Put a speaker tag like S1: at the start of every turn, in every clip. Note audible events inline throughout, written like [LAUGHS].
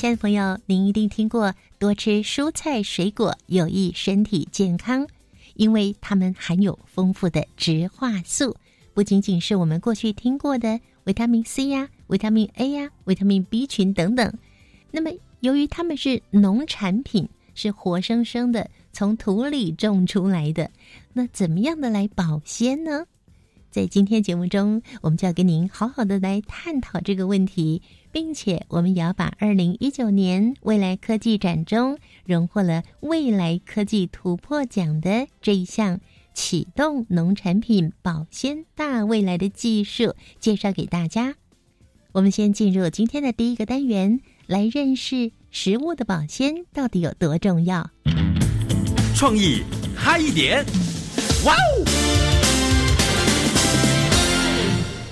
S1: 亲爱的朋友，您一定听过多吃蔬菜水果有益身体健康，因为它们含有丰富的植化素，不仅仅是我们过去听过的维他命 C 呀、维他命 A 呀、维他命 B 群等等。那么，由于它们是农产品，是活生生的从土里种出来的，那怎么样的来保鲜呢？在今天节目中，我们就要跟您好好的来探讨这个问题。并且，我们也要把二零一九年未来科技展中荣获了未来科技突破奖的这一项启动农产品保鲜大未来的技术介绍给大家。我们先进入今天的第一个单元，来认识食物的保鲜到底有多重要。
S2: 创意嗨一点，哇哦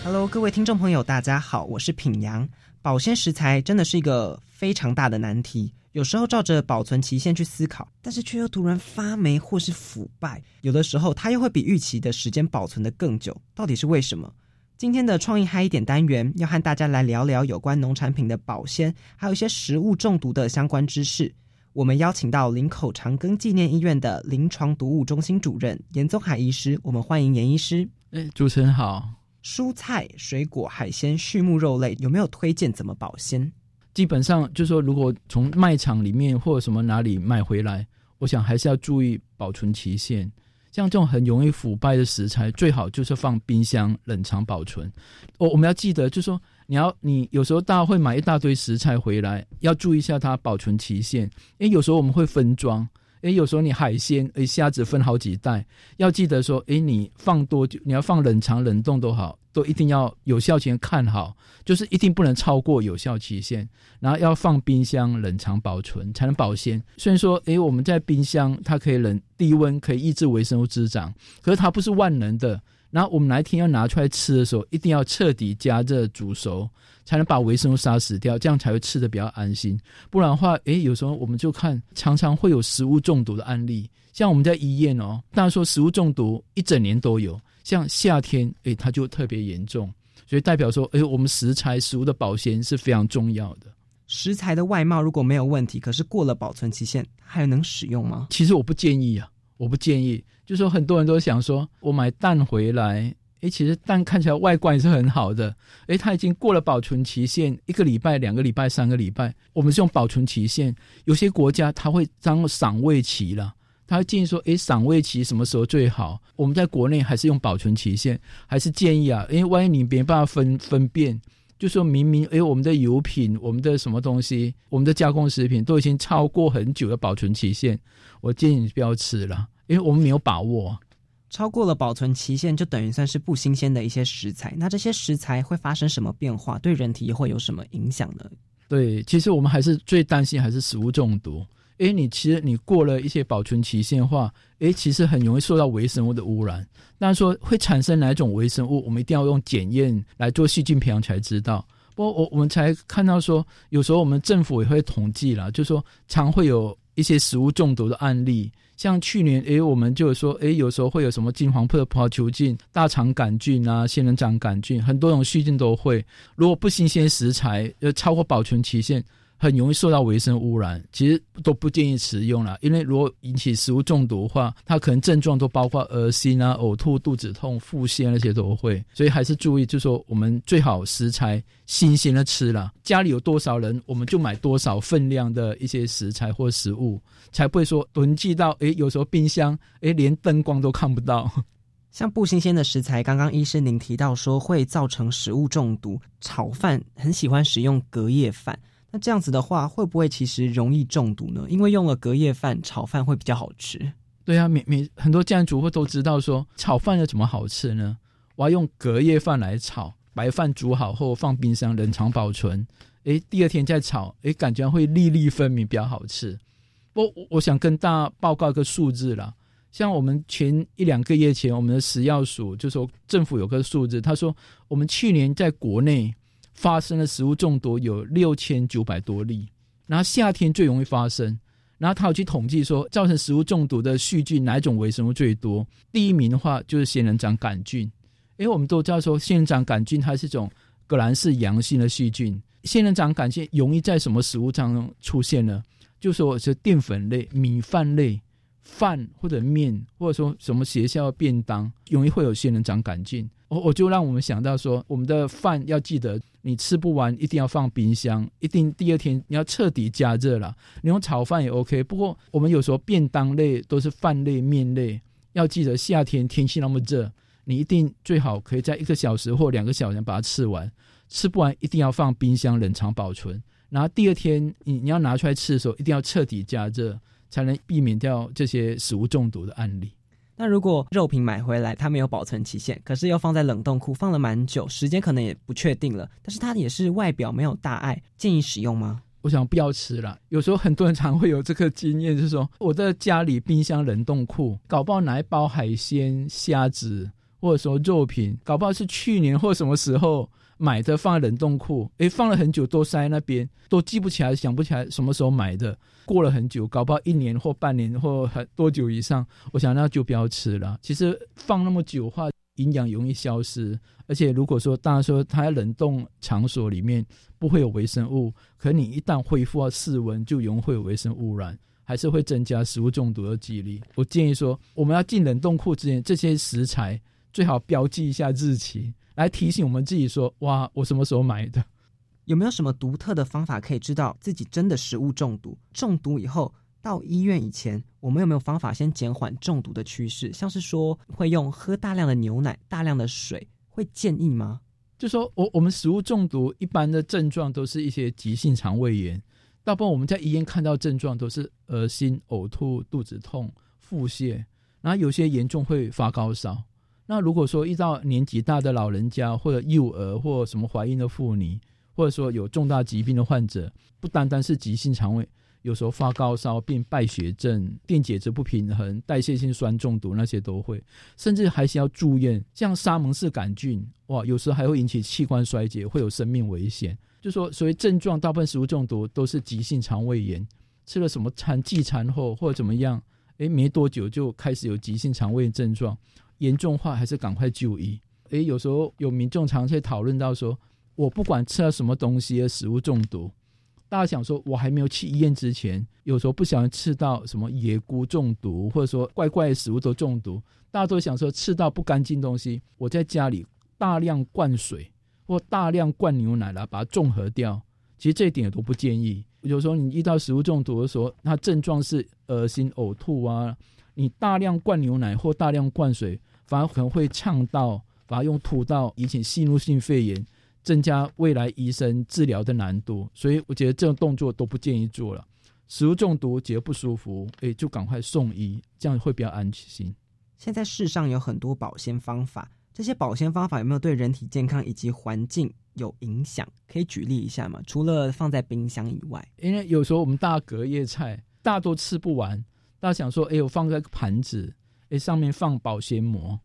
S3: ！Hello，各位听众朋友，大家好，我是品阳。保鲜食材真的是一个非常大的难题，有时候照着保存期限去思考，但是却又突然发霉或是腐败，有的时候它又会比预期的时间保存的更久，到底是为什么？今天的创意嗨一点单元要和大家来聊聊有关农产品的保鲜，还有一些食物中毒的相关知识。我们邀请到林口长庚纪念医院的临床毒物中心主任严宗海医师，我们欢迎严医师。
S4: 哎，主持人好。
S3: 蔬菜、水果、海鲜、畜牧肉类有没有推荐怎么保鲜？
S4: 基本上就是说，如果从卖场里面或者什么哪里买回来，我想还是要注意保存期限。像这种很容易腐败的食材，最好就是放冰箱冷藏保存。我我们要记得，就是说你要你有时候大家会买一大堆食材回来，要注意一下它保存期限。因为有时候我们会分装。诶，有时候你海鲜、一下子分好几袋，要记得说，诶，你放多久？你要放冷藏、冷冻都好，都一定要有效期限看好，就是一定不能超过有效期限。然后要放冰箱冷藏保存才能保鲜。虽然说，诶，我们在冰箱它可以冷低温，可以抑制微生物滋长，可是它不是万能的。然后我们哪一天要拿出来吃的时候，一定要彻底加热煮熟。才能把微生物杀死掉，这样才会吃的比较安心。不然的话，诶，有时候我们就看常常会有食物中毒的案例，像我们在医院哦，大家说食物中毒一整年都有，像夏天，诶，它就特别严重。所以代表说，诶，我们食材食物的保鲜是非常重要的。
S3: 食材的外貌如果没有问题，可是过了保存期限，还能使用吗？
S4: 其实我不建议啊，我不建议。就说很多人都想说，我买蛋回来。哎，其实蛋看起来外观也是很好的。哎，它已经过了保存期限，一个礼拜、两个礼拜、三个礼拜，我们是用保存期限。有些国家它会当赏味期了，他会建议说，哎，赏味期什么时候最好？我们在国内还是用保存期限，还是建议啊？因为万一你没办法分分辨，就说明明哎，我们的油品、我们的什么东西、我们的加工食品都已经超过很久的保存期限，我建议你不要吃了，因为我们没有把握。
S3: 超过了保存期限，就等于算是不新鲜的一些食材。那这些食材会发生什么变化？对人体会有什么影响呢？
S4: 对，其实我们还是最担心还是食物中毒。诶，你其实你过了一些保存期限的话，诶，其实很容易受到微生物的污染。那说会产生哪种微生物，我们一定要用检验来做细菌培养才知道。不过我我们才看到说，有时候我们政府也会统计了，就说常会有一些食物中毒的案例。像去年，诶，我们就说，诶，有时候会有什么金黄色葡萄球菌、大肠杆菌啊、仙人掌杆菌，很多种细菌都会。如果不新鲜食材，要超过保存期限。很容易受到微生污染，其实都不建议食用了。因为如果引起食物中毒的话，它可能症状都包括恶心啊、呕吐、肚子痛、腹泻那些都会。所以还是注意，就是说我们最好食材新鲜的吃了。家里有多少人，我们就买多少分量的一些食材或食物，才不会说囤积到诶，有时候冰箱诶连灯光都看不到。
S3: 像不新鲜的食材，刚刚医生您提到说会造成食物中毒。炒饭很喜欢使用隔夜饭。那这样子的话，会不会其实容易中毒呢？因为用了隔夜饭炒饭会比较好吃。
S4: 对啊，每每很多家庭主妇都知道说，炒饭要怎么好吃呢？我要用隔夜饭来炒。白饭煮好后放冰箱冷藏保存，诶，第二天再炒，诶，感觉会粒粒分明，比较好吃。我我想跟大家报告一个数字啦，像我们前一两个月前，我们的食药署就说政府有个数字，他说我们去年在国内发生的食物中毒有六千九百多例，然后夏天最容易发生。然后他有去统计说，造成食物中毒的细菌哪一种微生物最多？第一名的话就是仙人掌杆菌，因为我们都知道说仙人掌杆菌它是一种革兰氏阳性的细菌。仙人掌杆菌容易在什么食物当中出现呢？就说是淀粉类、米饭类、饭或者面，或者说什么学校便当，容易会有仙人掌杆菌。我我就让我们想到说，我们的饭要记得，你吃不完一定要放冰箱，一定第二天你要彻底加热了。你用炒饭也 OK，不过我们有时候便当类都是饭类、面类，要记得夏天天气那么热，你一定最好可以在一个小时或两个小时把它吃完。吃不完一定要放冰箱冷藏保存，然后第二天你你要拿出来吃的时候，一定要彻底加热，才能避免掉这些食物中毒的案例。
S3: 那如果肉品买回来，它没有保存期限，可是又放在冷冻库放了蛮久，时间可能也不确定了，但是它也是外表没有大碍，建议使用吗？
S4: 我想不要吃了。有时候很多人常会有这个经验，就是说我的家里冰箱冷冻库搞不好拿一包海鲜、虾子，或者说肉品，搞不好是去年或什么时候买的，放在冷冻库，诶，放了很久都塞那边，都记不起来，想不起来什么时候买的。过了很久，搞不好一年或半年或很多久以上，我想那就不要吃了。其实放那么久的话，营养容易消失，而且如果说大家说它在冷冻场所里面不会有微生物，可你一旦恢复到室温，就容易会有微生物污染，还是会增加食物中毒的几率。我建议说，我们要进冷冻库之前，这些食材最好标记一下日期，来提醒我们自己说：哇，我什么时候买的？
S3: 有没有什么独特的方法可以知道自己真的食物中毒？中毒以后到医院以前，我们有没有方法先减缓中毒的趋势？像是说会用喝大量的牛奶、大量的水，会建议吗？
S4: 就说我我们食物中毒一般的症状都是一些急性肠胃炎，大部分我们在医院看到症状都是恶心、呕吐、肚子痛、腹泻，然后有些严重会发高烧。那如果说遇到年纪大的老人家或者幼儿或什么怀孕的妇女，或者说有重大疾病的患者，不单单是急性肠胃，有时候发高烧、变败血症、电解质不平衡、代谢性酸中毒那些都会，甚至还需要住院。像沙门氏杆菌，哇，有时候还会引起器官衰竭，会有生命危险。就说所谓症状，大部分食物中毒都是急性肠胃炎，吃了什么餐忌餐后或者怎么样，诶，没多久就开始有急性肠胃症状，严重化还是赶快就医。诶，有时候有民众常会讨论到说。我不管吃了什么东西食物中毒，大家想说，我还没有去医院之前，有时候不小心吃到什么野菇中毒，或者说怪怪的食物都中毒，大家都想说吃到不干净东西，我在家里大量灌水或大量灌牛奶来把它中和掉。其实这一点也都不建议。有时候你遇到食物中毒的时候，它症状是恶心、呕吐啊，你大量灌牛奶或大量灌水，反而可能会呛到，反而用吐到引起吸入性肺炎。增加未来医生治疗的难度，所以我觉得这种动作都不建议做了。食物中毒觉得不舒服，哎，就赶快送医，这样会比较安心。
S3: 现在世上有很多保鲜方法，这些保鲜方法有没有对人体健康以及环境有影响？可以举例一下吗？除了放在冰箱以外，
S4: 因为有时候我们大隔夜菜大多吃不完，大家想说，哎，我放个盘子，哎，上面放保鲜膜，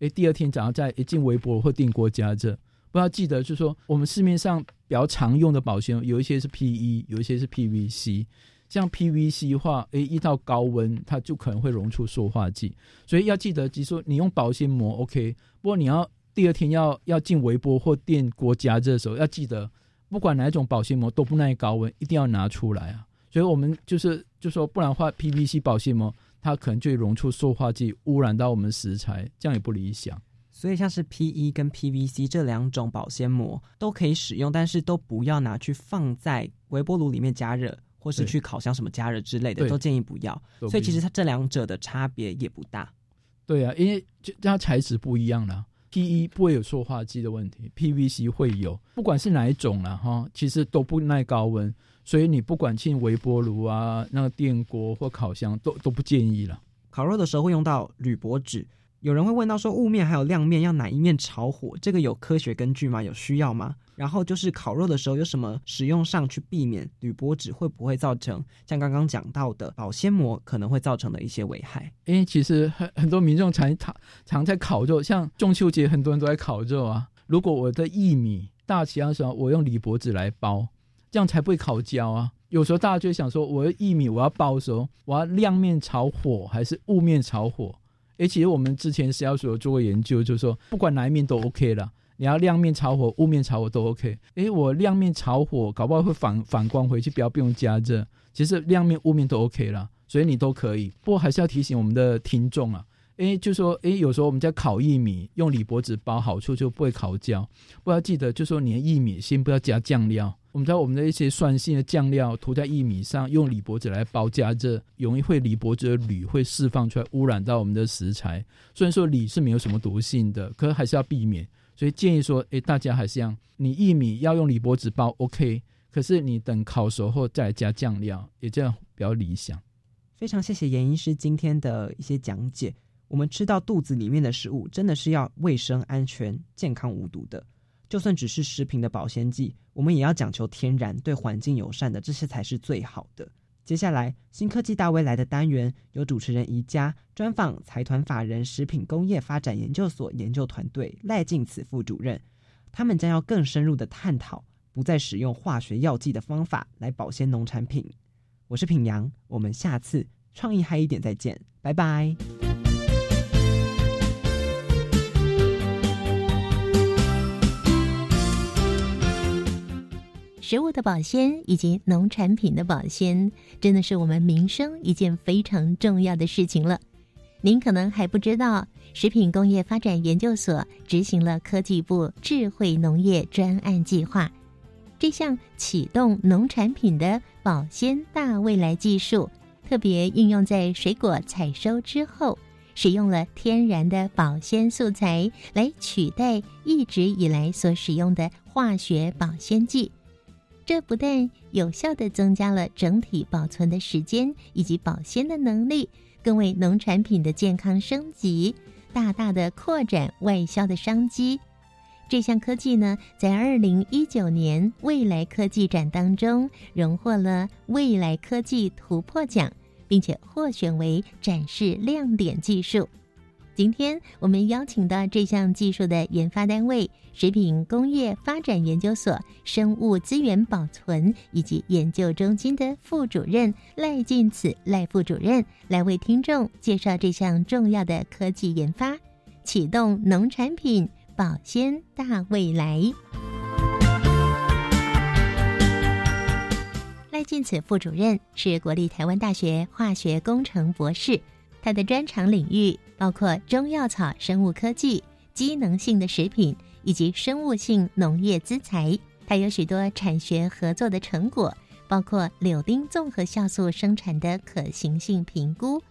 S4: 哎，第二天早上再一进微波或电锅加热。不要记得，就是说，我们市面上比较常用的保鲜，有一些是 PE，有一些是 PVC。像 PVC 的话，诶，一到高温，它就可能会溶出塑化剂。所以要记得，就是说，你用保鲜膜 OK，不过你要第二天要要进微波或电锅加热的时候，要记得，不管哪一种保鲜膜都不耐高温，一定要拿出来啊。所以我们就是就说，不然的话，PVC 保鲜膜它可能就会溶出塑化剂，污染到我们食材，这样也不理想。
S3: 所以，像是 P.E. 跟 P.V.C. 这两种保鲜膜都可以使用，但是都不要拿去放在微波炉里面加热，或是去烤箱什么加热之类的，都建议不要。所以，其实它这两者的差别也不大。
S4: 对啊，因为它材质不一样啦。P.E. 不会有塑化剂的问题，P.V.C. 会有。不管是哪一种了哈，其实都不耐高温，所以你不管进微波炉啊、那个电锅或烤箱，都都不建议了。
S3: 烤肉的时候会用到铝箔纸。有人会问到说，雾面还有亮面要哪一面炒火？这个有科学根据吗？有需要吗？然后就是烤肉的时候有什么使用上去避免铝箔纸会不会造成像刚刚讲到的保鲜膜可能会造成的一些危害？
S4: 因为其实很很多民众常常常在烤肉，像中秋节很多人都在烤肉啊。如果我的薏米大起的时候，我用铝箔纸来包，这样才不会烤焦啊。有时候大家就想说，我的薏米我要包的时候，我要亮面炒火还是雾面炒火？诶，其实我们之前食药所做过研究，就是说不管哪一面都 OK 了。你要亮面炒火、雾面炒火都 OK。诶，我亮面炒火，搞不好会反反光回去，不要不用加热。其实亮面、雾面都 OK 了，所以你都可以。不过还是要提醒我们的听众啊，哎，就说诶，有时候我们在烤薏米，用铝箔纸包，好处就不会烤焦。不要记得，就说你的薏米先不要加酱料。我们知道我们的一些酸性的酱料涂在薏米上，用铝箔纸来包加热，容易会铝箔纸的铝会释放出来，污染到我们的食材。虽然说铝是没有什么毒性的，可是还是要避免。所以建议说，哎，大家还是要你薏米要用铝箔纸包，OK。可是你等烤熟后再加酱料，也这样比较理想。
S3: 非常谢谢严医师今天的一些讲解。我们吃到肚子里面的食物，真的是要卫生、安全、健康、无毒的。就算只是食品的保鲜剂，我们也要讲求天然、对环境友善的，这些才是最好的。接下来，新科技大未来的单元由主持人宜家专访财团法人食品工业发展研究所研究团队赖静慈副主任，他们将要更深入的探讨不再使用化学药剂的方法来保鲜农产品。我是品阳，我们下次创意嗨一点再见，拜拜。
S1: 食物的保鲜以及农产品的保鲜，真的是我们民生一件非常重要的事情了。您可能还不知道，食品工业发展研究所执行了科技部智慧农业专案计划，这项启动农产品的保鲜大未来技术，特别应用在水果采收之后，使用了天然的保鲜素材来取代一直以来所使用的化学保鲜剂。这不但有效的增加了整体保存的时间以及保鲜的能力，更为农产品的健康升级大大的扩展外销的商机。这项科技呢，在二零一九年未来科技展当中荣获了未来科技突破奖，并且获选为展示亮点技术。今天我们邀请到这项技术的研发单位——食品工业发展研究所生物资源保存以及研究中心的副主任赖进此赖副主任，来为听众介绍这项重要的科技研发，启动农产品保鲜大未来。赖进此副主任是国立台湾大学化学工程博士。他的专长领域包括中药草生物科技、机能性的食品以及生物性农业资材。它有许多产学合作的成果，包括柳丁综合酵素生产的可行性评估、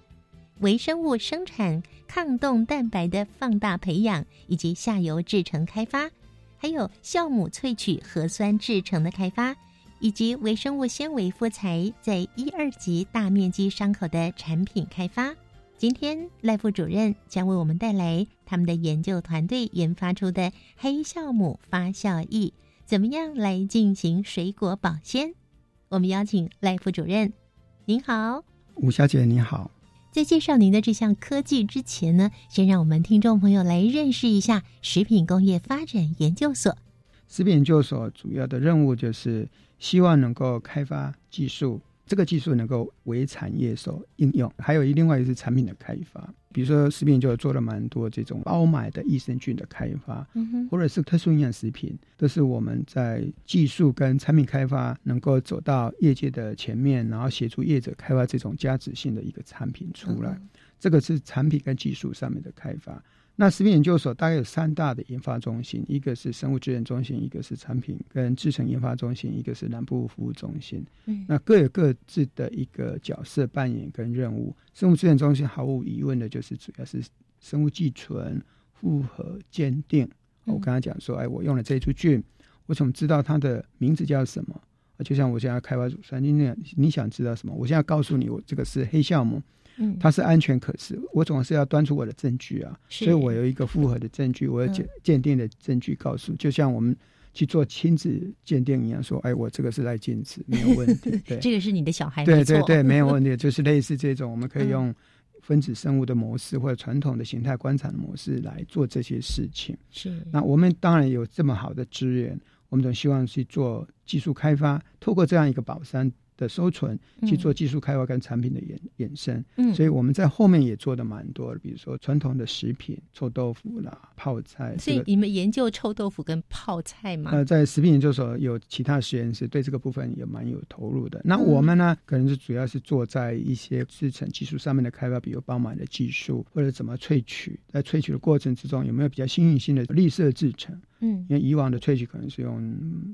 S1: 微生物生产抗冻蛋白的放大培养以及下游制成开发，还有酵母萃取核酸制成的开发，以及微生物纤维复材在一二级大面积伤口的产品开发。今天赖副主任将为我们带来他们的研究团队研发出的黑酵母发酵液，怎么样来进行水果保鲜？我们邀请赖副主任，您好，
S5: 吴小姐您好。
S1: 在介绍您的这项科技之前呢，先让我们听众朋友来认识一下食品工业发展研究所。
S5: 食品研究所主要的任务就是希望能够开发技术。这个技术能够为产业所应用，还有另外一个是产品的开发，比如说食品就做了蛮多这种包买的益生菌的开发，或者是特殊营养食品，都是我们在技术跟产品开发能够走到业界的前面，然后协助业者开发这种价值性的一个产品出来。这个是产品跟技术上面的开发。那食品研究所大概有三大的研发中心，一个是生物资源中心，一个是产品跟制成研发中心，一个是南部服务中心。嗯，那各有各自的一个角色扮演跟任务。生物资源中心毫无疑问的就是主要是生物寄存、复合鉴定。我刚刚讲说，哎，我用了这一株菌，我怎么知道它的名字叫什么？就像我现在开发乳酸菌那样，你想知道什么？我现在告诉你，我这个是黑酵母。
S1: 嗯，
S5: 它是安全可视，我总是要端出我的证据啊，所以我有一个复合的证据，我有鉴鉴定的证据告诉，就像我们去做亲子鉴定一样，说，哎，我这个是赖金子，没有问题，[LAUGHS] 对，
S1: 这个是你的小孩，
S5: 对对对，没有问题，就是类似这种，我们可以
S1: 嗯。
S5: 用分子生物的模式或者传统的形态观察的模式来做这些事情。
S1: 是。
S5: 那我们当然有这么好的资源，我们总希望去做技术开发，透过这样一个宝山的收存，去做技术开发跟产品的衍衍生。
S1: 嗯，
S5: 所以我们在后面也做的蛮多的，比如说传统的食品、臭豆腐啦、泡菜。
S1: 所以你们研究臭豆腐跟泡菜吗？
S5: 呃，在食品研究所有其他实验室对这个部分也蛮有投入的。那
S1: 嗯
S5: 我们呢，可能是主要是做在一些制成技术上面的开发，比如包满的技术，或者怎么萃取，在萃取的过程之中有没有比较新颖性的绿色制成？
S1: 嗯
S5: 因为以往的萃取可能是用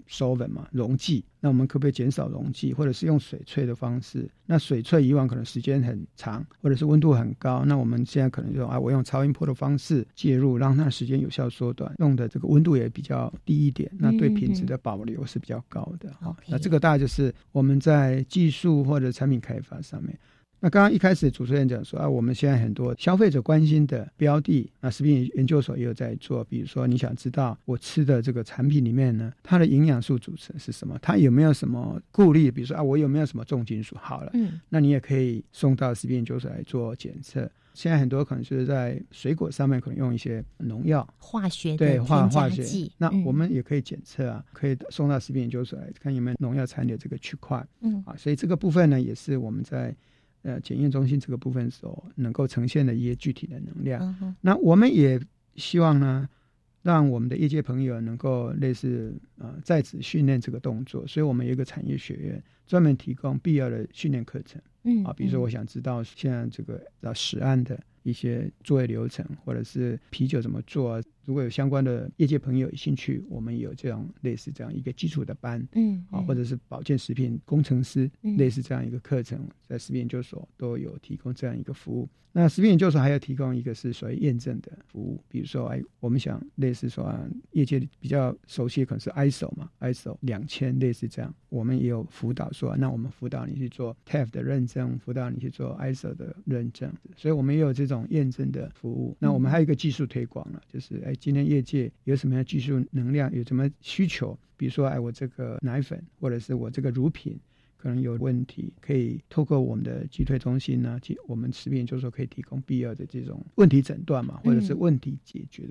S5: solvent 嘛，溶剂，那我们可不可以减少溶剂，或者是用水萃的方式？那水萃以往可能时间很长，或者是温度很高，那我们现在可能就啊，我用超音波的方式介入，让它的时间有效缩短，用的这个温度也比较低一点，那对品质的保留是比较高的。好、
S1: OK
S5: 那这个大概就是我们在技术或者产品开发上面。那刚刚一开始主持人讲说啊，我们现在很多消费者关心的标的，那食品研究所也有在做。比如说，你想知道我吃的这个产品里面呢，它的营养素组成是什么？它有没有什么顾虑？比如说啊，我有没有什么重金属？好了，
S1: 嗯
S5: 那你也可以送到食品研究所来做检测。现在很多可能就是在水果上面可能用一些农药，
S1: 化学
S5: 对化化学
S1: 剂，，
S5: 那
S1: 嗯
S5: 我们也可以检测啊，可以送到食品研究所来看有没有农药残留这个区块。
S1: 嗯
S5: 啊，所以这个部分呢，也是我们在呃检验中心这个部分所能够呈现的一些具体的能量。
S1: 嗯
S5: 那我们也希望呢，让我们的业界朋友能够类似呃在职训练这个动作，所以我们有一个产业学院，专门提供必要的训练课程
S1: 嗯。
S5: 啊，比如说我
S1: 嗯
S5: 想知道现在这个呃实案的一些作业流程，或者是啤酒怎么做啊，如果有相关的业界朋友有兴趣，我们有这样类似这样一个基础的班。
S1: 嗯
S5: 啊，或者是保健食品工程师
S1: 嗯
S5: 类似这样一个课程，在食品研究所都有提供这样一个服务。那食品研究所还要提供一个是所谓验证的服务，比如说，哎，我们想类似说、啊，业界比较熟悉的可能是 ISO 嘛，ISO 两千类似这样，我们也有辅导说，那我们辅导你去做 TAF 的认证，辅导你去做 ISO 的认证，所以我们也有这种验证的服务。那我们还有一个技术推广了，就是哎，今天业界有什么样的技术能量，有什么需求，比如说，哎，我这个奶粉或者是我这个乳品可能有问题，可以透过我们的集退中心呢，去我们食品研究所可以提供必要的这种问题诊断嘛，或者是
S1: 嗯
S5: 问题解决。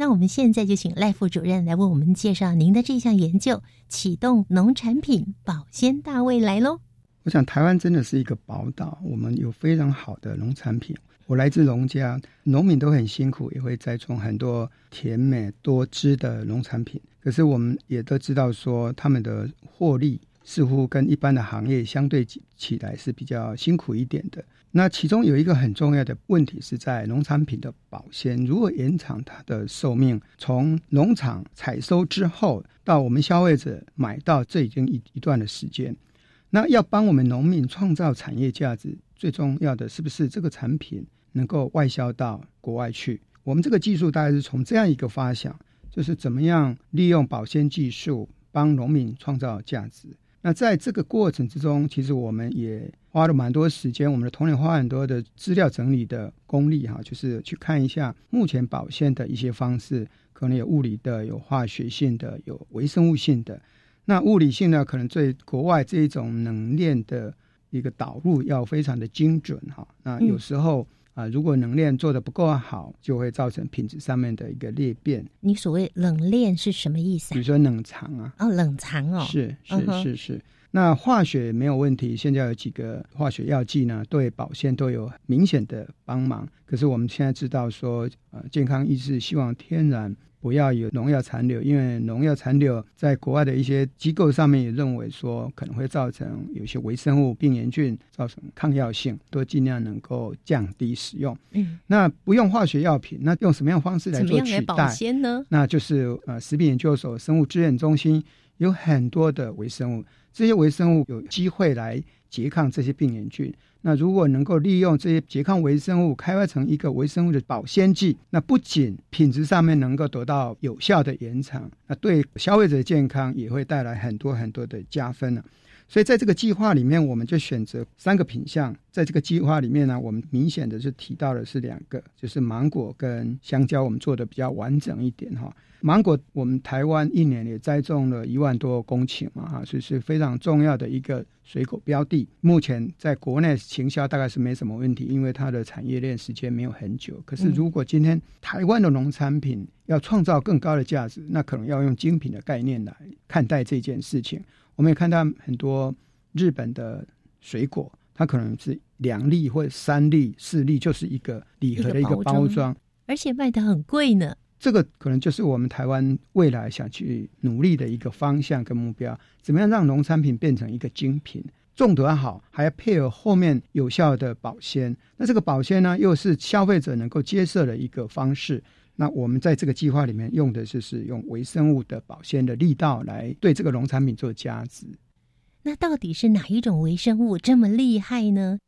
S1: 那我们现在就请赖副主任来为我们介绍您的这项研究——启动农产品保鲜大未来喽。
S5: 我想台湾真的是一个宝岛，我们有非常好的农产品。我来自农家，农民都很辛苦，也会栽种很多甜美多汁的农产品。可是我们也都知道说，他们的获利似乎跟一般的行业相对起来是比较辛苦一点的。那其中有一个很重要的问题是在农产品的保鲜，如何延长它的寿命，从农场采收之后到我们消费者买到，这已经一一段的时间。那要帮我们农民创造产业价值，最重要的是不是这个产品能够外销到国外去？我们这个技术大概是从这样一个发想，就是怎么样利用保鲜技术帮农民创造价值。那在这个过程之中，其实我们也花了蛮多时间，我们的同仁花很多的资料整理的功力哈，就是去看一下目前保鲜的一些方式，可能有物理的、有化学性的、有微生物性的。那物理性呢，可能对国外这一种冷链的一个导入要非常的精准哈。那有时候啊、如果冷链做的不够好，就会造成品质上面的一个裂变，
S1: 你所谓冷链是什么意思啊
S5: 比如？说冷藏啊，
S1: 哦，冷藏哦，
S5: 是是是是。那化学没有问题，现在有几个化学药剂呢，对保鲜都有明显的帮忙。可是我们现在知道说，呃，健康意识希望天然不要有农药残留，因为农药残留在国外的一些机构上面也认为说可能会造成有些微生物病原菌造成抗药性，都尽量能够降低使用。
S1: 嗯，
S5: 那不用化学药品，那用什么样的方式来做
S1: 样来保
S5: 取代？
S1: 鲜呢？
S5: 那就是呃，食品研究所生物资源中心有很多的微生物，这些微生物有机会来拮抗这些病原菌。那如果能够利用这些拮抗微生物开发成一个微生物的保鲜剂，那不仅品质上面能够得到有效的延长，那对消费者的健康也会带来很多很多的加分呢、所以在这个计划里面，我们就选择三个品项。在这个计划里面呢，我们明显的是提到的是两个，就是芒果跟香蕉，我们做的比较完整一点哈。芒果，我们台湾一年也栽种了一万多公顷嘛，哈，所以是非常重要的一个水果标的。目前在国内行销大概是没什么问题，因为它的产业链时间没有很久。可是如果今天台湾的农产品要创造更高的价值，那可能要用精品的概念来看待这件事情。我们也看到很多日本的水果，它可能是两粒或者三粒、四粒，就是一个礼盒的一个包装，
S1: 而且卖的很贵呢。
S5: 这个可能就是我们台湾未来想去努力的一个方向跟目标，怎么样让农产品变成一个精品，种得好，还要配合后面有效的保鲜。那这个保鲜呢，又是消费者能够接受的一个方式。那我们在这个计划里面用的就是用微生物的保鲜的力道来对这个农产品做加值。
S1: 那到底是哪一种微生物这么厉害呢？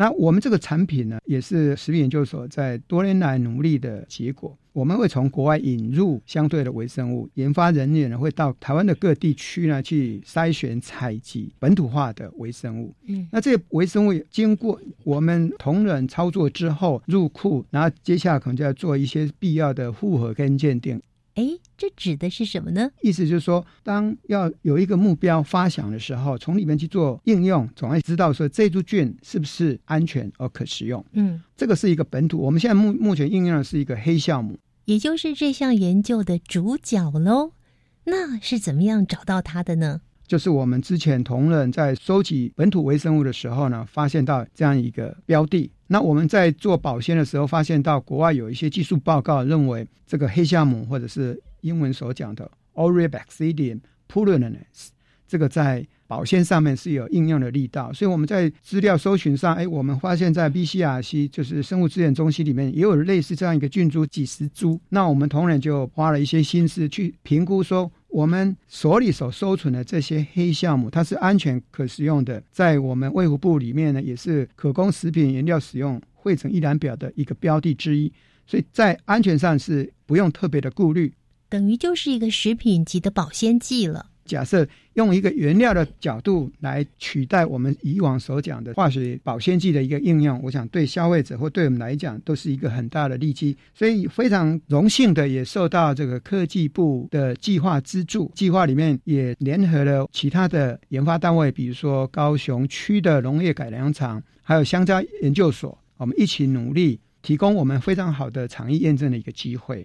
S5: 那我们这个产品呢，也是食品研究所在多年来努力的结果。我们会从国外引入相对的微生物，研发人员呢会到台湾的各地区呢去筛选采集本土化的微生物。嗯，那这些微生物经过我们同仁操作之后入库，然后接下来可能就要做一些必要的复核跟鉴定。
S1: 哎，这指的是什么呢？
S5: 意思就是说，当要有一个目标发想的时候，从里面去做应用，总要知道说这株菌是不是安全而可食用。嗯，这个是一个本土。我们现在目目前应用的是一个黑酵母，
S1: 也就是这项研究的主角喽。那是怎么样找到它的呢？
S5: 就是我们之前同仁在收集本土微生物的时候呢，发现到这样一个标的。那我们在做保鲜的时候，发现到国外有一些技术报告认为，这个黑酵母或者是英文所讲的 Aureus bacillium pullulinens，这个在保鲜上面是有应用的力道。所以我们在资料搜寻上，哎，我们发现在 BCRC 就是生物资源中心里面也有类似这样一个菌株几十株。那我们同仁就花了一些心思去评估说。我们所里所收存的这些黑酵母，它是安全可使用的，在我们卫福部里面呢，也是可供食品原料使用汇成一览表的一个标的之一，所以在安全上是不用特别的顾虑，
S1: 等于就是一个食品级的保鲜剂了。
S5: 假设用一个原料的角度来取代我们以往所讲的化学保鲜剂的一个应用，我想对消费者或对我们来讲都是一个很大的利基。所以非常荣幸的也受到这个科技部的计划资助，计划里面也联合了其他的研发单位，比如说高雄区的农业改良场，还有香蕉研究所，我们一起努力，提供我们非常好的场域验证的一个机会。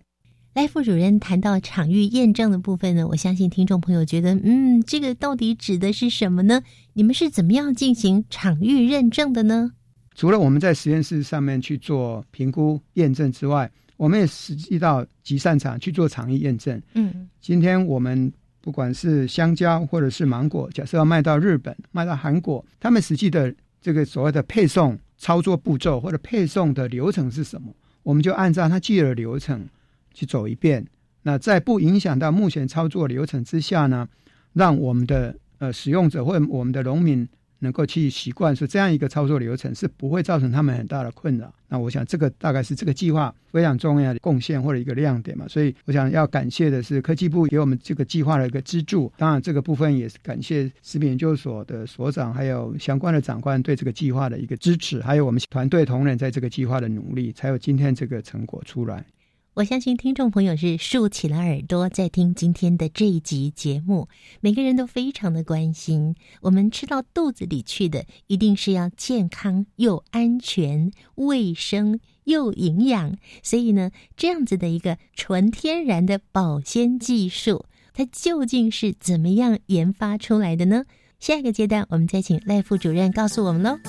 S1: 赖副主任谈到场域验证的部分呢，我相信听众朋友觉得，嗯，这个到底指的是什么呢？你们是怎么样进行场域认证的呢？
S5: 除了我们在实验室上面去做评估验证之外，我们也实际到集散场去做场域验证。嗯，今天我们不管是香蕉或者是芒果，假设要卖到日本、卖到韩国，他们实际的这个所谓的配送操作步骤或者配送的流程是什么？我们就按照他既有的流程。去走一遍，那在不影响到目前操作流程之下呢，让我们的呃使用者或我们的农民能够去习惯说这样一个操作流程是不会造成他们很大的困扰。那我想这个大概是这个计划非常重要的贡献或者一个亮点嘛。所以我想要感谢的是科技部给我们这个计划的一个资助，当然这个部分也是感谢食品研究所的所长还有相关的长官对这个计划的一个支持，还有我们团队同仁在这个计划的努力，才有今天这个成果出来。
S1: 我相信听众朋友是竖起了耳朵在听今天的这一集节目，每个人都非常的关心，我们吃到肚子里去的一定是要健康又安全、卫生又营养。所以呢，这样子的一个纯天然的保鲜技术，它究竟是怎么样研发出来的呢？下一个阶段，我们再请赖副主任告诉我们喽。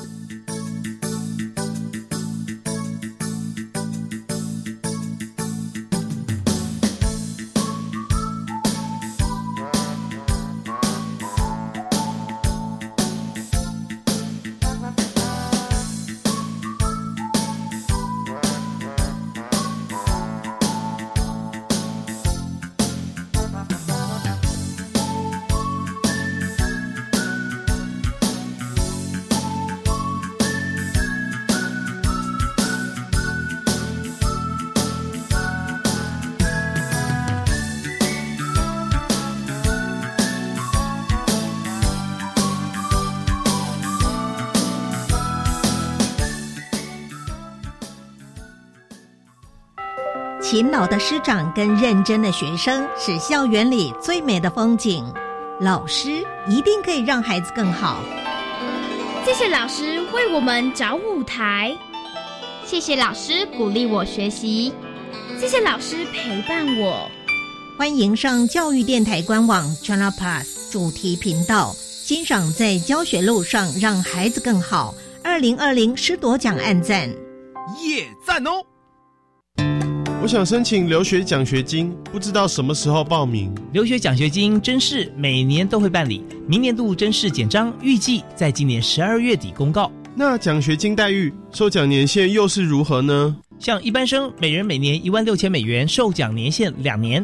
S6: 勤劳的师长跟认真的学生是校园里最美的风景。老师一定可以让孩子更好。
S7: 谢谢老师为我们找舞台，
S8: 谢谢老师鼓励我学习，
S7: 谢谢老师陪伴我。
S6: 欢迎上教育电台官网 Channel Plus 主题频道，欣赏在教学路上让孩子更好。二零二零师铎奖暗赞，
S2: 耶赞哦！
S9: 我想申请留学奖学金，不知道什么时候报名。
S10: 留学奖学金甄试每年都会办理，明年度甄试简章预计在今年十二月底公告。
S9: 那奖学金待遇、受奖年限又是如何呢？
S10: 像一般生，每人每年一万六千美元，受奖年限两年；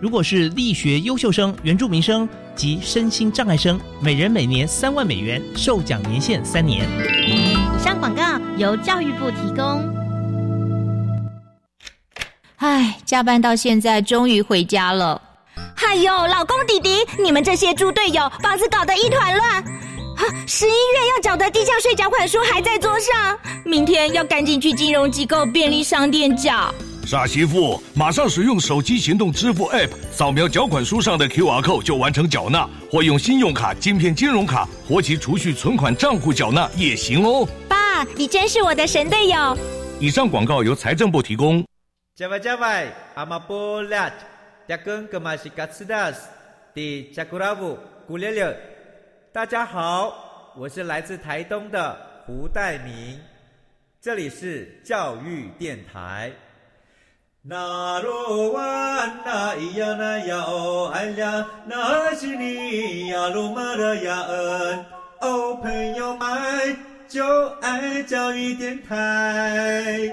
S10: 如果是力学优秀生、原住民生及身心障碍生，每人每年三万美元，受奖年限三年。
S8: 以上广告由教育部提供。
S11: 唉，加班到现在，终于回家了。
S12: 哎呦，老公弟弟，你们这些猪队友，房子搞得一团乱。十一月要缴的地价税缴款书还在桌上，明天要赶紧去金融机构、便利商店缴。
S13: 傻媳妇，马上使用手机行动支付 App，扫描缴款书上的 QR code 就完成缴纳，或用信用卡、金片金融卡活期储蓄存款账户缴纳也行哦。
S12: 爸，你真是我的神队友。
S13: 以上广告由财政部提供。
S14: 加外加外，阿玛波拉，扎根格玛西卡斯达斯，的加古拉布古列列。大家好，我是来自台东的胡代明，这里是教育电台。那罗哇那咿呀那呀哦哎呀，那是你呀鲁玛的呀恩哦，朋友们就爱教育电台。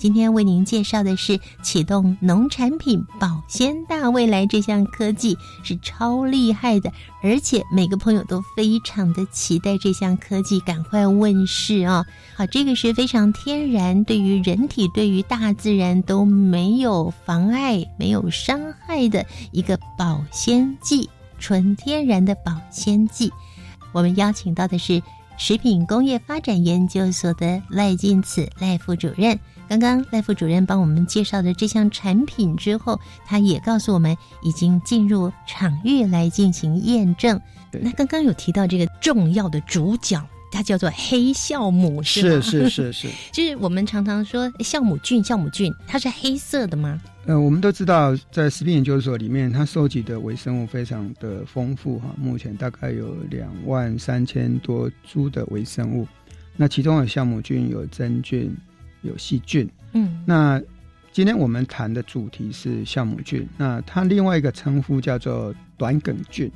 S1: 今天为您介绍的是启动农产品保鲜大未来这项科技是超厉害的，而且每个朋友都非常的期待这项科技赶快问世啊！好，这个是非常天然，对于人体、对于大自然都没有妨碍、没有伤害的一个保鲜剂，纯天然的保鲜剂。我们邀请到的是食品工业发展研究所的赖进此赖副主任。刚刚赖副主任帮我们介绍的这项产品之后，他也告诉我们已经进入场域来进行验证。那刚刚有提到这个重要的主角，它叫做黑酵母，
S5: 是是是是，
S1: 就是 [LAUGHS] 我们常常说酵母菌，酵母菌它是黑色的吗？
S5: 呃，我们都知道，在食品研究所里面，它收集的微生物非常的丰富哈，目前大概有两万三千多株的微生物，那其中有酵母菌，有真菌。有细菌，
S1: 嗯，
S5: 那今天我们谈的主题是酵母菌，那它另外一个称呼叫做短梗菌，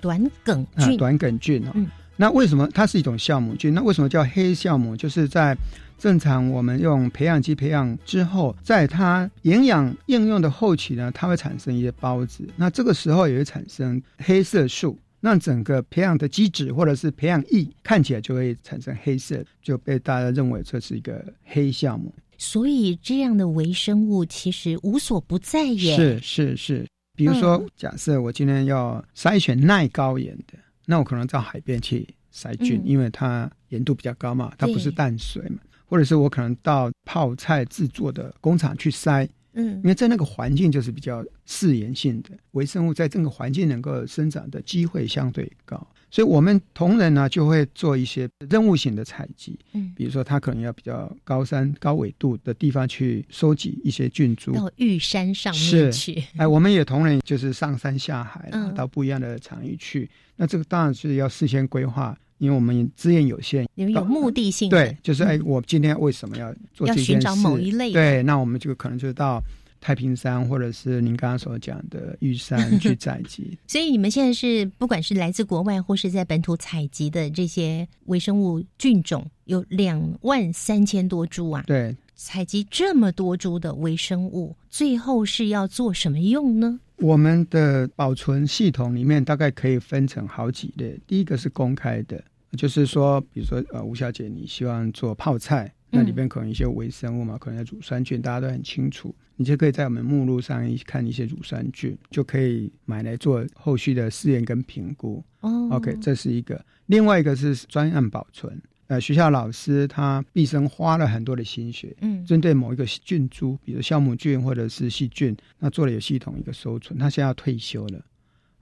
S1: 短梗菌，
S5: 短梗菌哦，那为什么它是一种酵母菌？那为什么叫黑酵母？就是在正常我们用培养基培养之后，在它营养应用的后期呢，它会产生一些孢子，那这个时候也会产生黑色素。让整个培养的基质或者是培养液看起来就会产生黑色，就被大家认为这是一个黑项目。
S1: 所以这样的微生物其实无所不在耶。
S5: 是是是，比如说，假设我今天要筛选耐高盐的，那我可能到海边去筛菌，因为它盐度比较高嘛，它不是淡水嘛。或者是我可能到泡菜制作的工厂去筛。
S1: 嗯，
S5: 因为在那个环境就是比较适盐性的微生物，在这个环境能够生长的机会相对高，所以我们同仁呢就会做一些任务型的采集，
S1: 嗯，
S5: 比如说他可能要比较高山高纬度的地方去收集一些菌株，
S1: 到玉山上面去，
S5: 哎，我们也同仁就是上山下海，到不一样的场域去，那这个当然是要事先规划。因为我们资源有限，
S1: 你们有目的性，
S5: 对，就是哎，我今天为什么要做这件事？
S1: 要寻找某一类，
S5: 对，那我们就可能就到太平山，或者是您刚刚所讲的玉山 [LAUGHS] 去采集。
S1: 所以你们现在是不管是来自国外或是在本土采集的这些微生物菌种，有两万三千多株啊。
S5: 对，
S1: 采集这么多株的微生物，最后是要做什么用呢？
S5: 我们的保存系统里面大概可以分成好几类。第一个是公开的，就是说，比如说呃，吴小姐你希望做泡菜，那里边可能一些微生物嘛，可能乳酸菌，大家都很清楚，你就可以在我们目录上一看一些乳酸菌，就可以买来做后续的试验跟评估。
S1: 哦
S5: ，OK，这是一个。另外一个是专案保存。呃，学校老师他毕生花了很多的心血，
S1: 嗯，
S5: 针对某一个菌株，比如酵母菌或者是细菌，那做了有系统一个收存。他现在要退休了，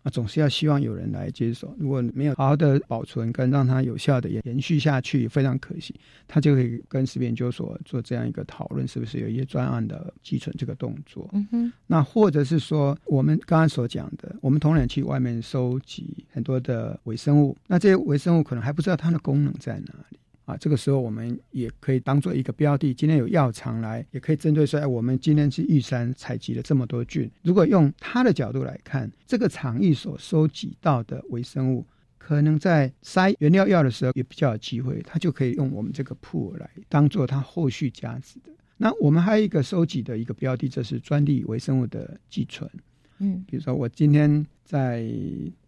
S5: 啊，总是要希望有人来接手。如果没有好好的保存跟让它有效的延延续下去，非常可惜。他就可以跟食品研究所做这样一个讨论，是不是有一些专案的寄存这个动作？
S1: 嗯哼，
S5: 那或者是说，我们刚刚所讲的，我们同仁去外面收集很多的微生物，那这些微生物可能还不知道它的功能在哪里。啊，这个时候我们也可以当做一个标的。今天有药厂来，也可以针对说，哎，我们今天去玉山采集了这么多菌。如果用他的角度来看，这个场域所收集到的微生物，可能在筛原料药的时候也比较有机会，他就可以用我们这个铺来当做他后续价值的。那我们还有一个收集的一个标的，这是专利微生物的寄存。
S1: 嗯，
S5: 比如说我今天在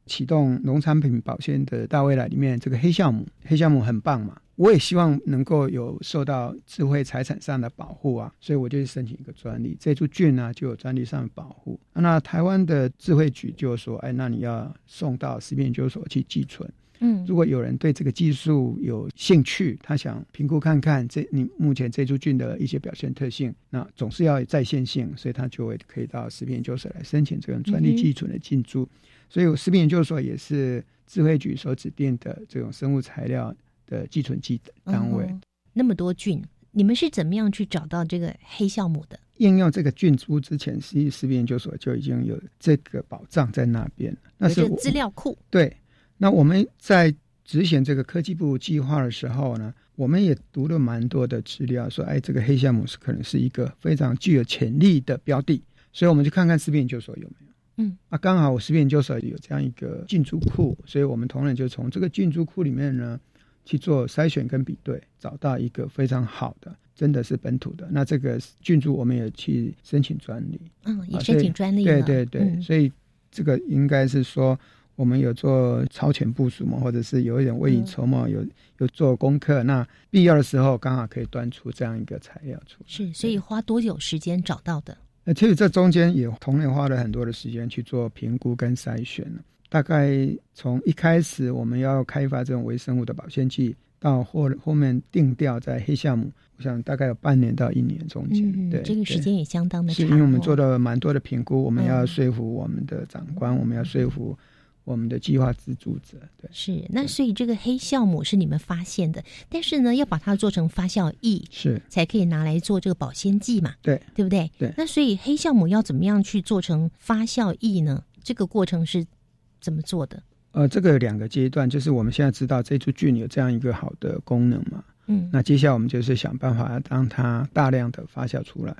S5: 启动农产品保鲜的大未来里面，这个黑酵母，黑酵母很棒嘛。我也希望能够有受到智慧财产上的保护啊，所以我就去申请一个专利。这株菌呢就有专利上的保护。那台湾的智慧局就说：“哎，那你要送到食品研究所去寄存。
S1: 嗯，
S5: 如果有人对这个技术有兴趣，他想评估看看这你目前这株菌的一些表现特性，那总是要有在线性，所以他就会可以到食品研究所来申请这种专利寄存的进驻。所以食品研究所也是智慧局所指定的这种生物材料。”的寄存基单位，
S1: 那么多菌，你们是怎么样去找到这个黑酵母的？
S5: 应用这个菌株之前，实际食品研究所就已经有这个保障在那边那是
S1: 资料库。
S5: 对，那我们在执行这个科技部计划的时候呢，我们也读了蛮多的资料，说，哎，这个黑酵母是可能是一个非常具有潜力的标的，所以我们就看看食品研究所有没有。
S1: 嗯，
S5: 啊，刚好我食品研究所有这样一个菌株库，所以我们同仁就从这个菌株库里面呢。去做筛选跟比对，找到一个非常好的，真的是本土的。那这个菌株我们也去申请专利，
S1: 嗯，也申请专利
S5: 对对对，所以这个应该是说我们有做超前部署嘛，或者是有一点未雨绸缪，有有做功课。那必要的时候刚好可以端出这样一个材料出来。
S1: 是，所以花多久时间找到的？
S5: 那其实这中间也同样花了很多的时间去做评估跟筛选大概从一开始我们要开发这种微生物的保鲜剂，到后后面定调在黑酵母，我想大概有半年到一年中间。对，
S1: 这个时间也相当的长。
S5: 是因为我们做了蛮多的评估，我们要说服我们的长官，我们要说服我们的计划资助者。对，
S1: 是那所以这个黑酵母是你们发现的，但是呢，要把它做成发酵液，
S5: 是
S1: 才可以拿来做这个保鲜剂嘛？
S5: 对，
S1: 对不对？
S5: 对。
S1: 那所以黑酵母要怎么样去做成发酵液呢？这个过程是。怎么做的？
S5: 呃，这个有两个阶段，就是我们现在知道这株菌有这样一个好的功能嘛，
S1: 嗯，
S5: 那接下来我们就是想办法让它大量的发酵出来，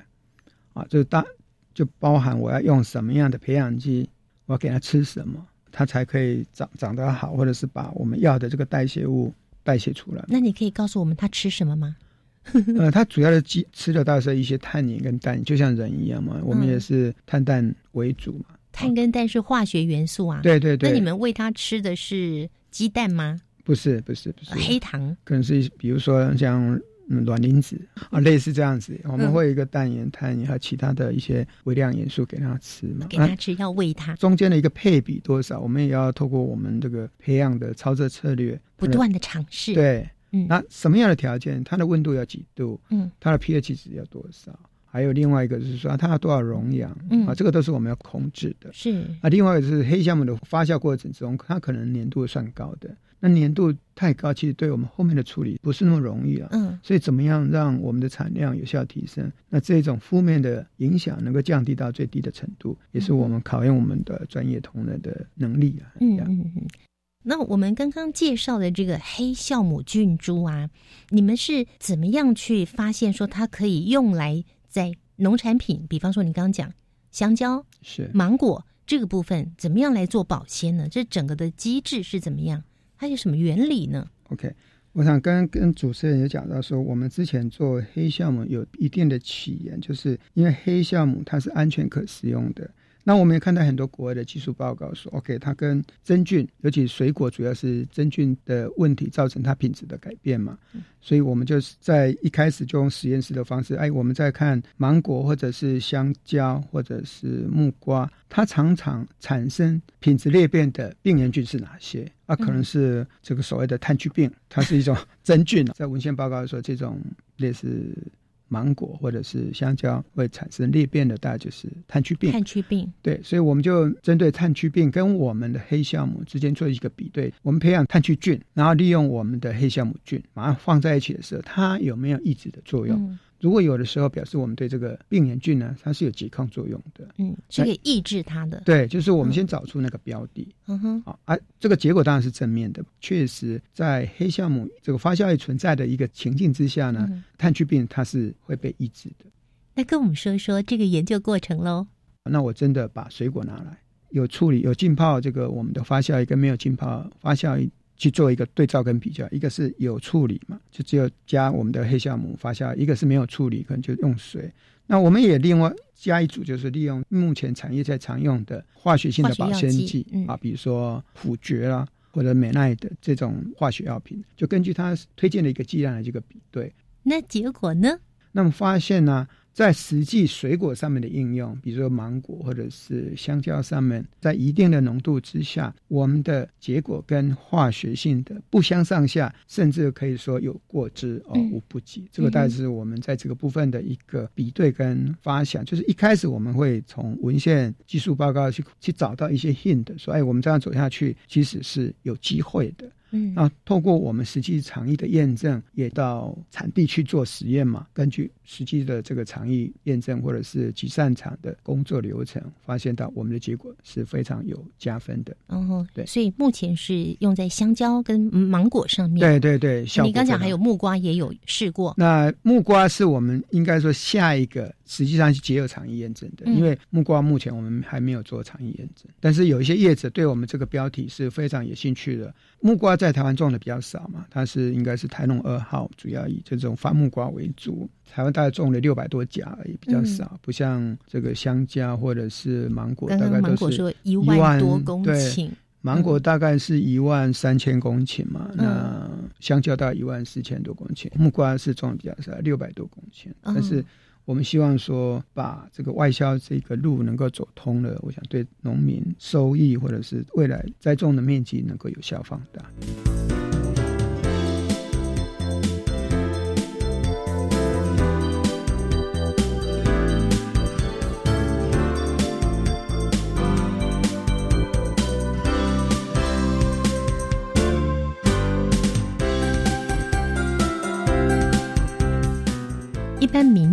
S5: 啊，就是大就包含我要用什么样的培养基，我要给它吃什么，它才可以长长得好，或者是把我们要的这个代谢物代谢出来。
S1: 那你可以告诉我们它吃什么吗？[LAUGHS]
S5: 呃，它主要的基吃的倒是一些碳盐跟氮，就像人一样嘛，我们也是碳氮为主嘛。
S1: 碳跟氮是化学元素啊，
S5: 对对对。
S1: 那你们喂它吃的是鸡蛋吗？
S5: 不是不是不是，
S1: 黑糖
S5: 可能是比如说像卵磷脂啊，类似这样子。我们会有一个氮盐、碳盐和其他的一些微量元素给它吃嘛，
S1: 给它吃要喂它。
S5: 中间的一个配比多少，我们也要透过我们这个培养的操作策略，
S1: 不断的尝试。
S5: 对，
S1: 嗯，
S5: 那什么样的条件？它的温度要几度？
S1: 嗯，
S5: 它的 pH 值要多少？还有另外一个就是说，它要多少溶氧啊？这个都是我们要控制的。
S1: 是
S5: 啊，另外一个是黑酵母的发酵过程中，它可能粘度算高的。那粘度太高，其实对我们后面的处理不是那么容易啊。
S1: 嗯，
S5: 所以怎么样让我们的产量有效提升？那这种负面的影响能够降低到最低的程度，也是我们考验我们的专业同仁的能力啊。
S1: 嗯嗯嗯。那我们刚刚介绍的这个黑酵母菌株啊，你们是怎么样去发现说它可以用来？在农产品，比方说你刚刚讲香蕉、
S5: 是
S1: 芒果这个部分，怎么样来做保鲜呢？这整个的机制是怎么样？它有什么原理呢
S5: ？OK，我想跟跟主持人也讲到说，我们之前做黑酵母有一定的起源，就是因为黑酵母它是安全可食用的。那我们也看到很多国外的技术报告说，OK，它跟真菌，尤其水果主要是真菌的问题造成它品质的改变嘛。所以我们就是在一开始就用实验室的方式，哎，我们在看芒果或者是香蕉或者是木瓜，它常常产生品质裂变的病原菌是哪些？啊，可能是这个所谓的炭疽病，它是一种 [LAUGHS] 真菌。在文献报告说，这种类似。芒果或者是香蕉会产生裂变的，大概就是炭疽病。
S1: 炭疽病，
S5: 对，所以我们就针对炭疽病跟我们的黑酵母之间做一个比对。我们培养炭疽菌，然后利用我们的黑酵母菌，把它放在一起的时候，它有没有抑制的作用？如果有的时候表示我们对这个病原菌呢，它是有拮抗作用的，
S1: 嗯，是可以抑制它的。
S5: 对，就是我们先找出那个标的，
S1: 嗯哼，
S5: 好，啊，这个结果当然是正面的。确实，在黑酵母这个发酵液存在的一个情境之下呢，炭疽病它是会被抑制的。
S1: 那跟我们说说这个研究过程喽。
S5: 那我真的把水果拿来，有处理有浸泡这个我们的发酵液跟没有浸泡发酵液。去做一个对照跟比较，一个是有处理嘛，就只有加我们的黑酵母发酵；一个是没有处理，可能就用水。那我们也另外加一组，就是利用目前产业在常用的化学性的保鲜剂啊，比如说虎蕨啦或者美奈的这种化学药品，就根据它推荐的一个剂量来这个比对。
S1: 那结果呢？
S5: 那么发现呢？在实际水果上面的应用，比如说芒果或者是香蕉上面，在一定的浓度之下，我们的结果跟化学性的不相上下，甚至可以说有过之而无不及。这个大概是我们在这个部分的一个比对跟发想。就是一开始我们会从文献技术报告去去找到一些 hint，说哎，我们这样走下去其实是有机会的。
S1: 嗯，
S5: 那透过我们实际场域的验证，也到产地去做实验嘛。根据实际的这个场域验证，或者是集散场的工作流程，发现到我们的结果是非常有加分的。
S1: 哦，对，所以目前是用在香蕉跟芒果上面。
S5: 对对对，
S1: 你刚讲还有木瓜也有试过。
S5: 那木瓜是我们应该说下一个。实际上是结有场域验证的，因为木瓜目前我们还没有做场域验证，但是有一些业者对我们这个标题是非常有兴趣的。木瓜在台湾种的比较少嘛，它是应该是台农二号，主要以这种番木瓜为主。台湾大概种了六百多家而已，比较少，不像这个香蕉或者是芒果，大概都是
S1: 一万多公顷。
S5: 芒果大概是一万三千公顷嘛，那香蕉大概一万四千多公顷，木瓜是种的比较少，六百多公顷，但是。我们希望说，把这个外销这个路能够走通了，我想对农民收益或者是未来栽种的面积能够有效放大。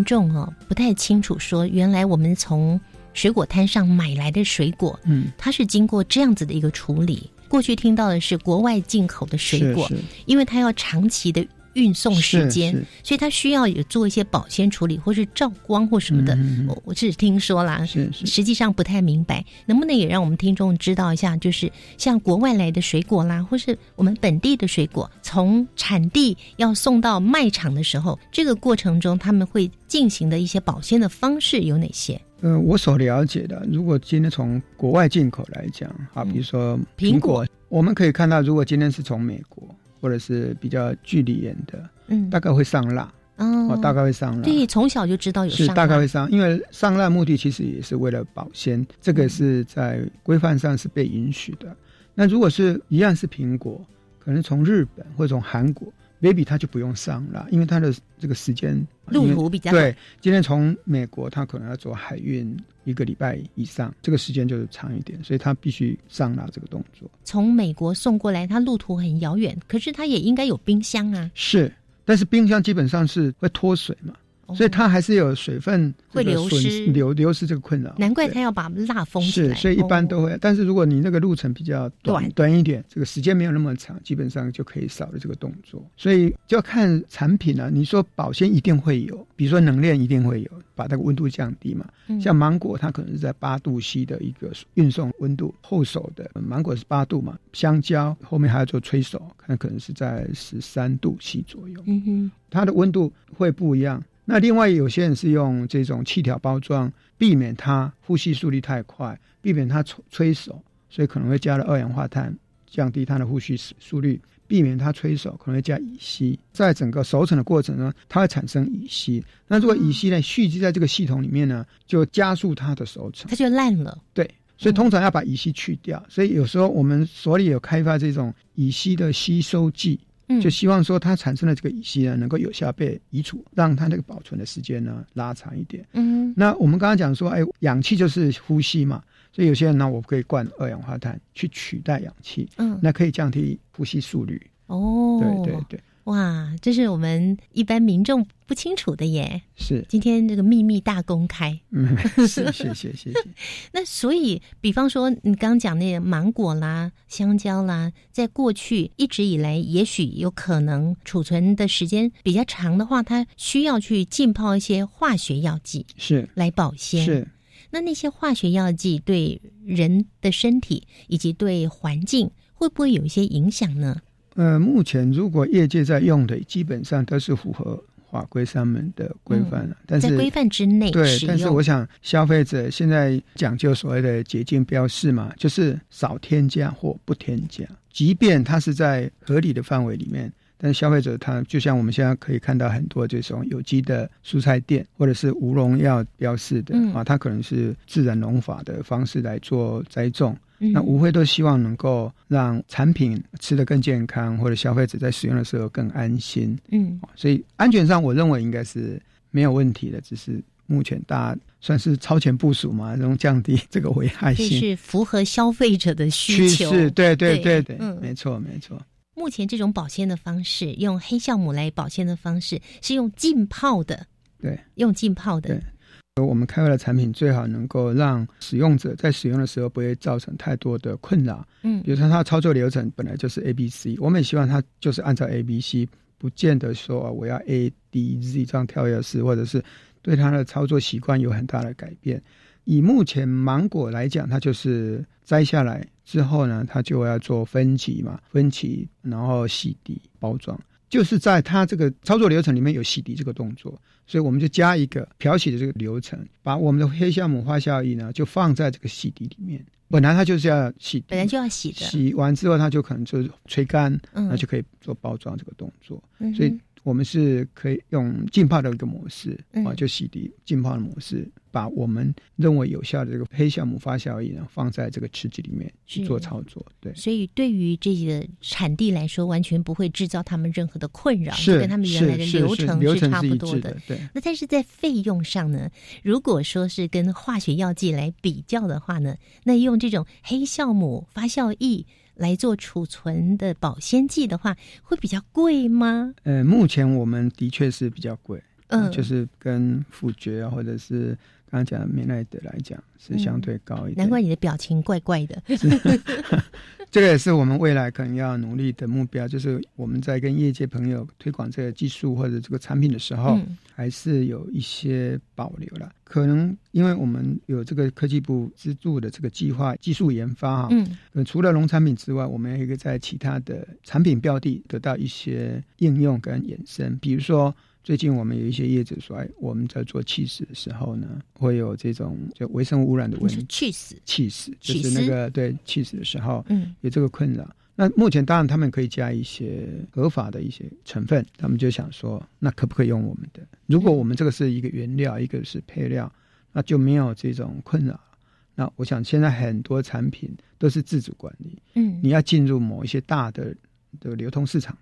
S1: 民众哦不太清楚，说原来我们从水果摊上买来的水果，
S5: 嗯，
S1: 它是经过这样子的一个处理。过去听到的是国外进口的水果，因为它要长期的。运送时间，所以它需要有做一些保鲜处理，或是照光或什么的。我我只是听说啦，实际上不太明白，能不能也让我们听众知道一下？就是像国外来的水果啦，或是我们本地的水果，从产地要送到卖场的时候，这个过程中他们会进行的一些保鲜的方式有哪些？
S5: 嗯，我所了解的，如果今天从国外进口来讲，啊，比如说苹果，我们可以看到，如果今天是从美国。或者是比较距离远的，
S1: 嗯，
S5: 大概会上蜡，哦，大概会上蜡。
S1: 对，从小就知道有
S5: 是大概会上，因为上蜡目的其实也是为了保鲜，这个是在规范上是被允许的。那如果是一样是苹果，可能从日本或者从韩国。Baby 他就不用上了，因为他的这个时间
S1: 路途比较
S5: 对。今天从美国，他可能要走海运一个礼拜以上，这个时间就是长一点，所以他必须上拉这个动作。
S1: 从美国送过来，他路途很遥远，可是他也应该有冰箱啊。
S5: 是，但是冰箱基本上是会脱水嘛。所以它还是有水分
S1: 会流失
S5: 流流失这个困扰，
S1: 难怪它要把蜡封起
S5: 来。是，所以一般都会。但是如果你那个路程比较短短一点，这个时间没有那么长，基本上就可以少了这个动作。所以就要看产品了。你说保鲜一定会有，比如说冷链一定会有，把那个温度降低嘛。像芒果，它可能是在八度 C 的一个运送温度，后手的芒果是八度嘛。香蕉后面还要做催熟，那可能是在十三度 C 左右。
S1: 嗯哼，
S5: 它的温度会不一样。那另外有些人是用这种气条包装，避免它呼吸速率太快，避免它吹吹手，所以可能会加了二氧化碳，降低它的呼吸速率。避免它吹手，可能会加乙烯，在整个熟成的过程中，它会产生乙烯。那如果乙烯呢蓄积在这个系统里面呢，就加速它的熟成，
S1: 它就烂了。
S5: 对，所以通常要把乙烯去掉。所以有时候我们所里有开发这种乙烯的吸收剂，就希望说它产生的这个乙烯呢，能够有效被移除，让它那个保存的时间呢拉长一点。嗯，那我们刚刚讲说，哎，氧气就是呼吸嘛。所以有些人呢，我可以灌二氧化碳去取代氧气，嗯，那可以降低呼吸速率。
S1: 哦，
S5: 对对对，
S1: 哇，这是我们一般民众不清楚的耶。
S5: 是，
S1: 今天这个秘密大公开。[LAUGHS]
S5: 嗯，是，谢谢谢谢。[LAUGHS]
S1: 那所以，比方说你刚讲那个芒果啦、香蕉啦，在过去一直以来，也许有可能储存的时间比较长的话，它需要去浸泡一些化学药剂，
S5: 是
S1: 来保鲜。
S5: 是。
S1: 那那些化学药剂对人的身体以及对环境会不会有一些影响呢？
S5: 呃，目前如果业界在用的，基本上都是符合法规上面的规范了。但是
S1: 在规范之内，
S5: 对。但是我想，消费者现在讲究所谓的洁净标示嘛，就是少添加或不添加，即便它是在合理的范围里面。但是消费者他就像我们现在可以看到很多这种有机的蔬菜店，或者是无农药标示的啊，它可能是自然农法的方式来做栽种，那无非都希望能够让产品吃得更健康，或者消费者在使用的时候更安心。嗯，所以安全上我认为应该是没有问题的，只是目前大家算是超前部署嘛，能降低这个危害性，
S1: 是符合消费者的需求。
S5: 对对对对，嗯，没错没错。
S1: 目前这种保鲜的方式，用黑酵母来保鲜的方式是用浸泡的，
S5: 对，
S1: 用浸泡的。
S5: 对，我们开发的产品最好能够让使用者在使用的时候不会造成太多的困扰。嗯，比如说它操作流程本来就是 A B C，我们也希望它就是按照 A B C，不见得说我要 A D Z 这样跳跃式，或者是对它的操作习惯有很大的改变。以目前芒果来讲，它就是摘下来之后呢，它就要做分级嘛，分级，然后洗涤包装，就是在它这个操作流程里面有洗涤这个动作，所以我们就加一个漂洗的这个流程，把我们的黑酵母发酵液呢就放在这个洗涤里面。本来它就是要洗，
S1: 本来就要洗的，
S5: 洗完之后它就可能就吹干，那就可以做包装这个动作，所以。我们是可以用浸泡的一个模式啊，就洗涤浸泡的模式，把我们认为有效的这个黑酵母发酵液呢，放在这个池子里面去做操作。对，
S1: 所以对于这个产地来说，完全不会制造他们任何的困扰，
S5: 是
S1: 跟他们原来的流程
S5: 是
S1: 差不多
S5: 的。对。
S1: 那但是在费用上呢？如果说是跟化学药剂来比较的话呢，那用这种黑酵母发酵液。来做储存的保鲜剂的话，会比较贵吗？
S5: 呃，目前我们的确是比较贵，嗯，就是跟复决啊，或者是刚刚讲美奈德来讲，是相对高一点。
S1: 难怪你的表情怪怪的。[LAUGHS]
S5: 这个也是我们未来可能要努力的目标，就是我们在跟业界朋友推广这个技术或者这个产品的时候，还是有一些保留了。可能因为我们有这个科技部资助的这个计划，技术研发哈，嗯，除了农产品之外，我们也可以在其他的产品标的得到一些应用跟衍生，比如说。最近我们有一些业者说，哎，我们在做气死的时候呢，会有这种就微生物污染的问题。
S1: 气死，
S5: 气死，就是那个对气死的时候，嗯，有这个困扰。那目前当然他们可以加一些合法的一些成分，他们就想说，那可不可以用我们的？如果我们这个是一个原料，一个是配料，那就没有这种困扰。那我想现在很多产品都是自主管理，嗯，你要进入某一些大的的流通市场。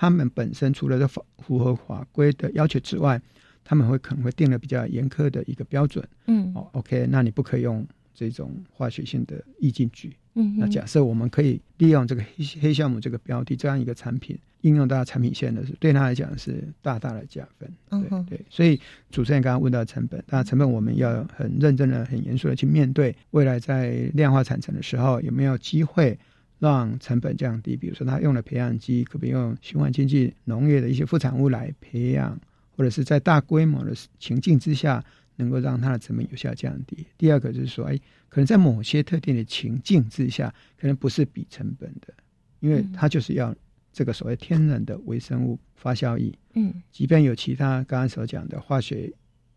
S5: 他们本身除了这法符合法规的要求之外，他们会可能会定了比较严苛的一个标准。嗯，哦，OK，那你不可以用这种化学性的抑菌剂。嗯，那假设我们可以利用这个黑黑酵母这个标的这样一个产品应用到产品线的是对他来讲是大大的加分。对对，所以主持人刚刚问到成本，那成本我们要很认真的、很严肃的去面对，未来在量化产成的时候有没有机会？让成本降低，比如说他用了培养基，可不可以用循环经济农业的一些副产物来培养，或者是在大规模的情境之下，能够让它的成本有效降低。第二个就是说，哎，可能在某些特定的情境之下，可能不是比成本的，因为它就是要这个所谓天然的微生物发酵液。
S1: 嗯，
S5: 即便有其他刚刚所讲的化学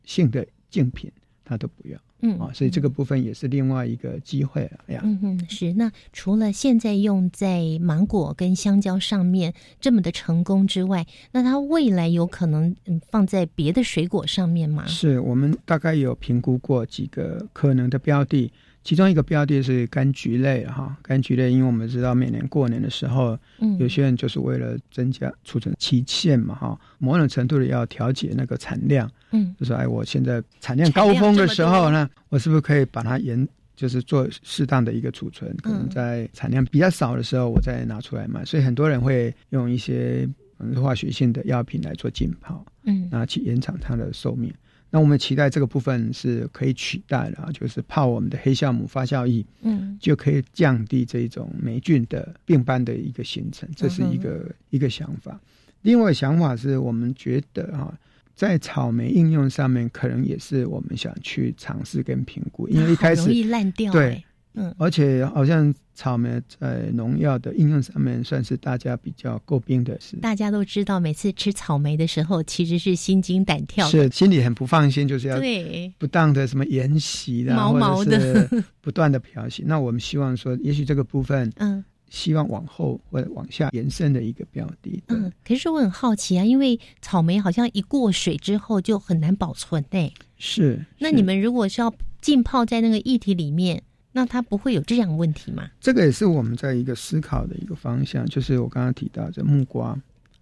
S5: 性的竞品，它都不要。
S1: 嗯
S5: 啊，所以这个部分也是另外一个机会了呀。
S1: 嗯嗯，是。那除了现在用在芒果跟香蕉上面这么的成功之外，那它未来有可能嗯放在别的水果上面吗？
S5: 是我们大概有评估过几个可能的标的。其中一个标的是柑橘类哈，柑橘类，因为我们知道每年过年的时候，
S1: 嗯，
S5: 有些人就是为了增加储存期限嘛哈，某种程度的要调节那个产量，
S1: 嗯，
S5: 就说哎，我现在产量高峰的时候呢，我是不是可以把它延，就是做适当的一个储存，可能在产量比较少的时候，我再拿出来卖。所以很多人会用一些化学性的药品来做浸泡，
S1: 嗯，
S5: 然后去延长它的寿命。那我们期待这个部分是可以取代的，就是泡我们的黑酵母发酵液，
S1: 嗯，
S5: 就可以降低这种霉菌的病斑的一个形成，这是一个、一个想法。另外想法是我们觉得哈，在草莓应用上面，可能也是我们想去尝试跟评估，因为一开始
S1: 容易烂掉，
S5: 对。
S1: 嗯，
S5: 而且好像草莓在农药的应用上面，算是大家比较诟病的事。
S1: 大家都知道，每次吃草莓的时候，其实是心惊胆跳，
S5: 是心里很不放心，就是要
S1: 对
S5: 不当的什么沿袭的，
S1: 毛毛
S5: 的，[LAUGHS] 不断的漂洗。那我们希望说，也许这个部分，
S1: 嗯，
S5: 希望往后或者往下延伸的一个标的。
S1: 嗯，可是我很好奇啊，因为草莓好像一过水之后就很难保存诶。
S5: 是。
S1: 那你们如果是要浸泡在那个液体里面？那它不会有这样问题吗？
S5: 这个也是我们在一个思考的一个方向，就是我刚刚提到的木瓜，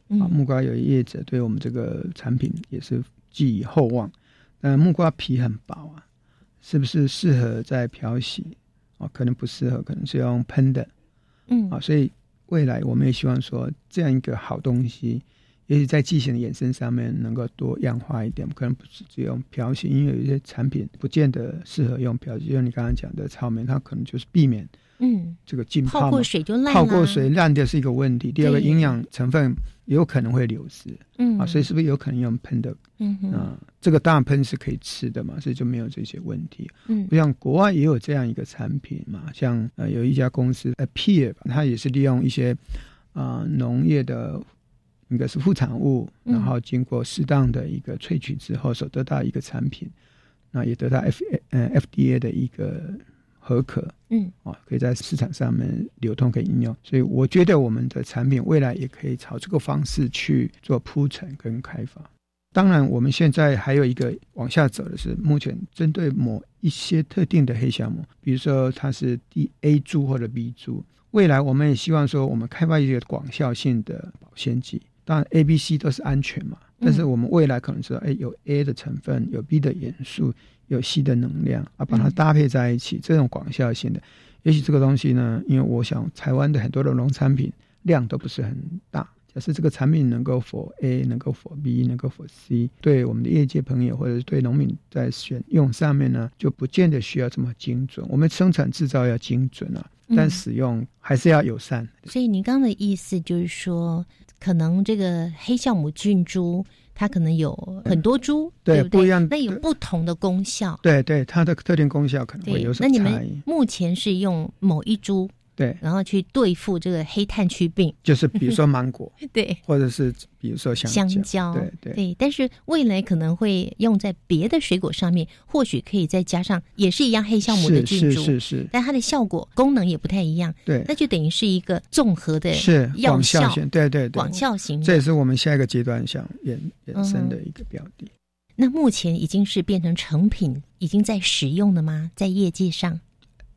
S5: 啊，木瓜有业者对我们这个产品也是寄予厚望。但木瓜皮很薄啊，是不是适合在漂洗？啊，可能不适合，可能是要用喷的。
S1: 嗯，
S5: 啊，所以未来我们也希望说，这样一个好东西。也许在剂型的衍生上面能够多样化一点，可能不是只用漂洗，因为有一些产品不见得适合用漂洗，就像你刚刚讲的草莓，它可能就是避免
S1: 嗯
S5: 这个浸
S1: 泡过水就烂，
S5: 泡过水烂掉是一个问题。第二个营养成分也有可能会流失，
S1: 嗯
S5: 啊，所以是不是有可能用喷的？
S1: 嗯
S5: 啊，这个当然喷是可以吃的嘛，所以就没有这些问题。
S1: 嗯，
S5: 不像国外也有这样一个产品嘛，像呃有一家公司 Appear，它也是利用一些啊农业的。应该是副产物，然后经过适当的一个萃取之后，所得到一个产品，那也得到 F 呃 FDA 的一个合可，
S1: 嗯，
S5: 啊，可以在市场上面流通可以应用。所以我觉得我们的产品未来也可以朝这个方式去做铺陈跟开发。当然，我们现在还有一个往下走的是，目前针对某一些特定的黑项目，比如说它是 D A 株或者 B 株，未来我们也希望说，我们开发一些广效性的保鲜剂。当然，A、B、C 都是安全嘛，但是我们未来可能知道，哎，有 A 的成分，有 B 的元素，有 C 的能量啊，把它搭配在一起，这种广效性的，也许这个东西呢，因为我想台湾的很多的农产品量都不是很大，假设这个产品能够 for A，能够 for B，能够 for C，对我们的业界朋友或者是对农民在选用上面呢，就不见得需要这么精准。我们生产制造要精准啊，但使用还是要友善。
S1: 所以您刚刚的意思就是说。可能这个黑酵母菌株，它可能有很多株，对不对？
S5: 不一样，
S1: 那有不同的功效。
S5: 对对，它的特定功效可能会有所
S1: 差异。那你们目前是用某一株？
S5: 对，
S1: 然后去对付这个黑炭疽病，
S5: 就是比如说芒果，[LAUGHS]
S1: 对，
S5: 或者是比如说
S1: 香
S5: 蕉，对
S1: 对对。但是未来可能会用在别的水果上面，或许可以再加上，也是一样黑酵母的菌株，
S5: 是是是。
S1: 但它的效果功能也不太一样，
S5: 对，
S1: 那就等于是一个综合的，
S5: 是
S1: 广效
S5: 型，对对对，
S1: 广效型。
S5: 这也是我们下一个阶段想延延伸的一个标的。
S1: 那目前已经是变成成品，已经在使用了吗？在业界上？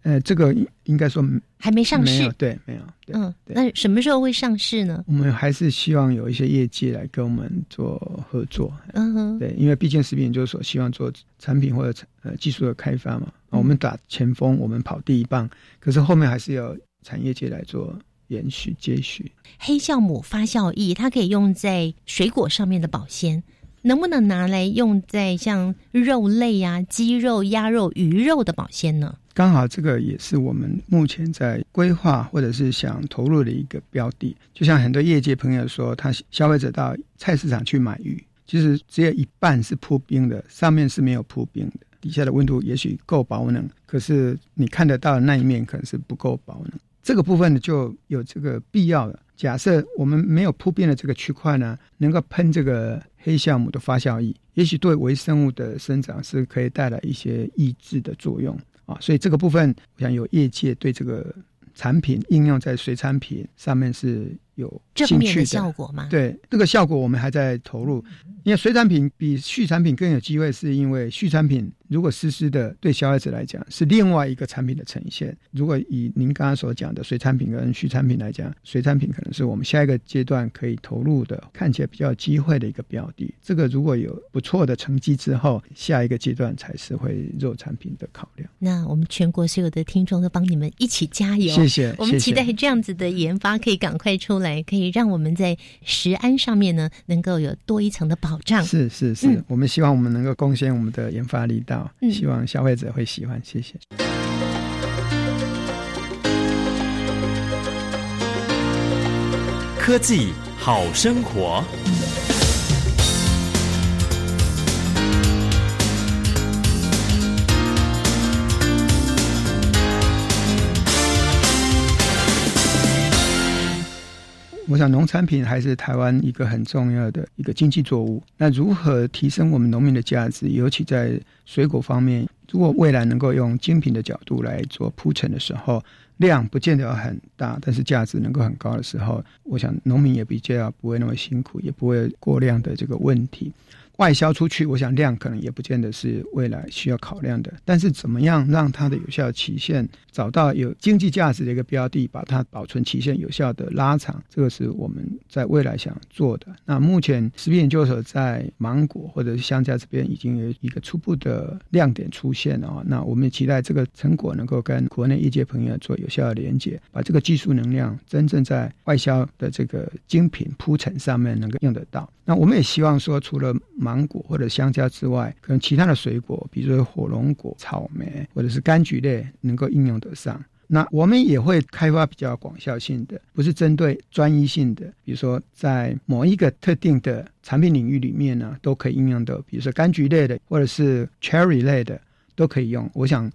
S5: 呃，这个应该说
S1: 还没上市，
S5: 对，没有。
S1: 嗯，那什么时候会上市呢？
S5: 我们还是希望有一些业界来跟我们做合作。
S1: 嗯哼，
S5: 对，因为毕竟食品研究所希望做产品或者呃技术的开发嘛。我们打前锋，我们跑第一棒，可是后面还是要产业界来做延续接续。
S1: 黑酵母发酵液，它可以用在水果上面的保鲜。能不能拿来用在像肉类呀、鸡肉、鸭肉、鱼肉的保鲜呢？
S5: 刚好这个也是我们目前在规划或者是想投入的一个标的。就像很多业界朋友说，他消费者到菜市场去买鱼，其实只有一半是铺冰的，上面是没有铺冰的，底下的温度也许够保冷，可是你看得到的那一面可能是不够保冷。这个部分呢，就有这个必要了假设我们没有铺遍的这个区块呢，能够喷这个黑酵母的发酵液，也许对微生物的生长是可以带来一些抑制的作用啊。所以这个部分，我想有业界对这个产品应用在水产品上面是有正面的
S1: 效果吗？
S5: 对，这个效果我们还在投入。因为水产品比畜产品更有机会，是因为畜产品如果实施的对消费者来讲是另外一个产品的呈现。如果以您刚刚所讲的水产品跟畜产品来讲，水产品可能是我们下一个阶段可以投入的，看起来比较有机会的一个标的。这个如果有不错的成绩之后，下一个阶段才是会肉产品的考量。
S1: 那我们全国所有的听众都帮你们一起加油，
S5: 谢谢。
S1: 我们期待这样子的研发可以赶快出来，可以让我们在食安上面呢能够有多一层的保障。
S5: 是是是，我们希望我们能够贡献我们的研发力道，希望消费者会喜欢。谢谢。
S2: 科技好生活。
S5: 我想，农产品还是台湾一个很重要的一个经济作物。那如何提升我们农民的价值？尤其在水果方面，如果未来能够用精品的角度来做铺陈的时候，量不见得很大，但是价值能够很高的时候，我想农民也比较不会那么辛苦，也不会过量的这个问题。外销出去，我想量可能也不见得是未来需要考量的。但是怎么样让它的有效期限找到有经济价值的一个标的，把它保存期限有效的拉长，这个是我们在未来想做的。那目前食品研究所在芒果或者是香蕉这边已经有一个初步的亮点出现了啊。那我们也期待这个成果能够跟国内业界朋友做有效的连接，把这个技术能量真正在外销的这个精品铺陈上面能够用得到。那我们也希望说，除了芒果或者香蕉之外，可能其他的水果，比如说火龙果、草莓或者是柑橘类，能够应用得上。那我们也会开发比较广效性的，不是针对专一性的，比如说在某一个特定的产品领域里面呢，都可以应用的，比如说柑橘类的或者是 cherry 类的都可以用。我想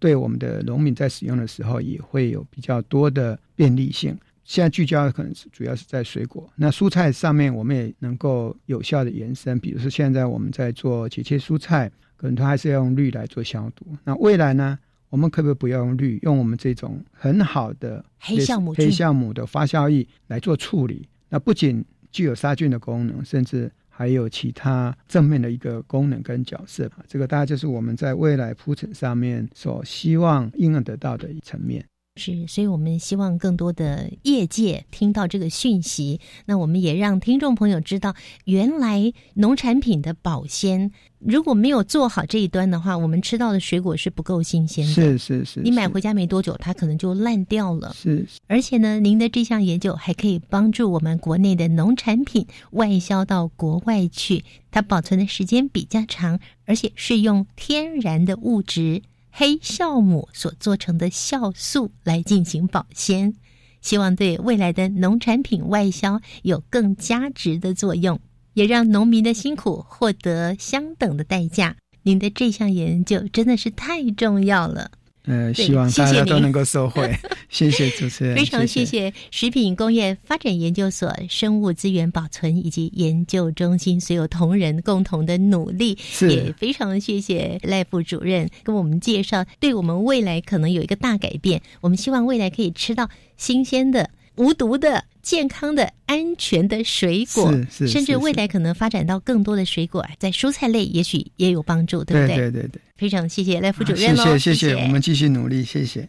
S5: 对我们的农民在使用的时候，也会有比较多的便利性。现在聚焦可能是主要是在水果，那蔬菜上面我们也能够有效的延伸，比如说现在我们在做节切蔬菜，可能它还是要用氯来做消毒。那未来呢，我们可不可以不要用氯，用我们这种很好的
S1: 黑酵母
S5: 黑酵母的发酵液来做处理？那不仅具有杀菌的功能，甚至还有其他正面的一个功能跟角色。这个大概就是我们在未来铺陈上面所希望应用得到的一层面。
S1: 是，所以我们希望更多的业界听到这个讯息。那我们也让听众朋友知道，原来农产品的保鲜如果没有做好这一端的话，我们吃到的水果是不够新鲜的。
S5: 是是是，
S1: 你买回家没多久，它可能就烂掉了。
S5: 是，
S1: 而且呢，您的这项研究还可以帮助我们国内的农产品外销到国外去，它保存的时间比较长，而且是用天然的物质。黑酵母所做成的酵素来进行保鲜，希望对未来的农产品外销有更加值的作用，也让农民的辛苦获得相等的代价。您的这项研究真的是太重要了。
S5: 呃，希望大家都能够受惠。[LAUGHS] 谢谢主持人，
S1: 非常谢谢食品工业发展研究所生物资源保存以及研究中心所有同仁共同的努力，也非常谢谢赖副主任跟我们介绍，对我们未来可能有一个大改变。我们希望未来可以吃到新鲜的。无毒的、健康的、安全的水果，甚至未来可能发展到更多的水果，在蔬菜类也许也有帮助，对不对？
S5: 对对对，
S1: 非常谢谢赖副主任
S5: 谢谢谢谢，我们继续努力，谢谢。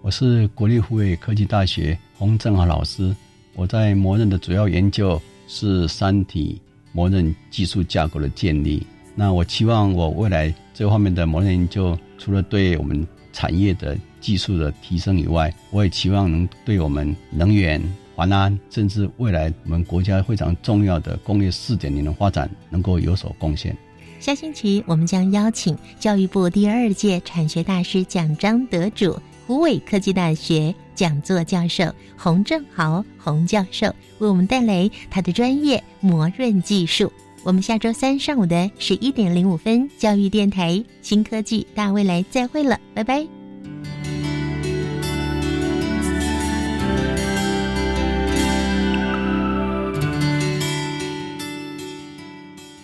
S15: 我是国立湖北科技大学洪正豪老师，我在模刃的主要研究是三体模刃技术架构的建立。那我期望我未来这方面的模研究，除了对我们产业的技术的提升以外，我也期望能对我们能源、环安，甚至未来我们国家非常重要的工业四点零的发展，能够有所贡献。
S1: 下星期我们将邀请教育部第二届产学大师奖章得主、湖北科技大学讲座教授洪正豪洪教授，为我们带来他的专业磨润技术。我们下周三上午的十一点零五分，教育电台新科技大未来再会了，拜拜。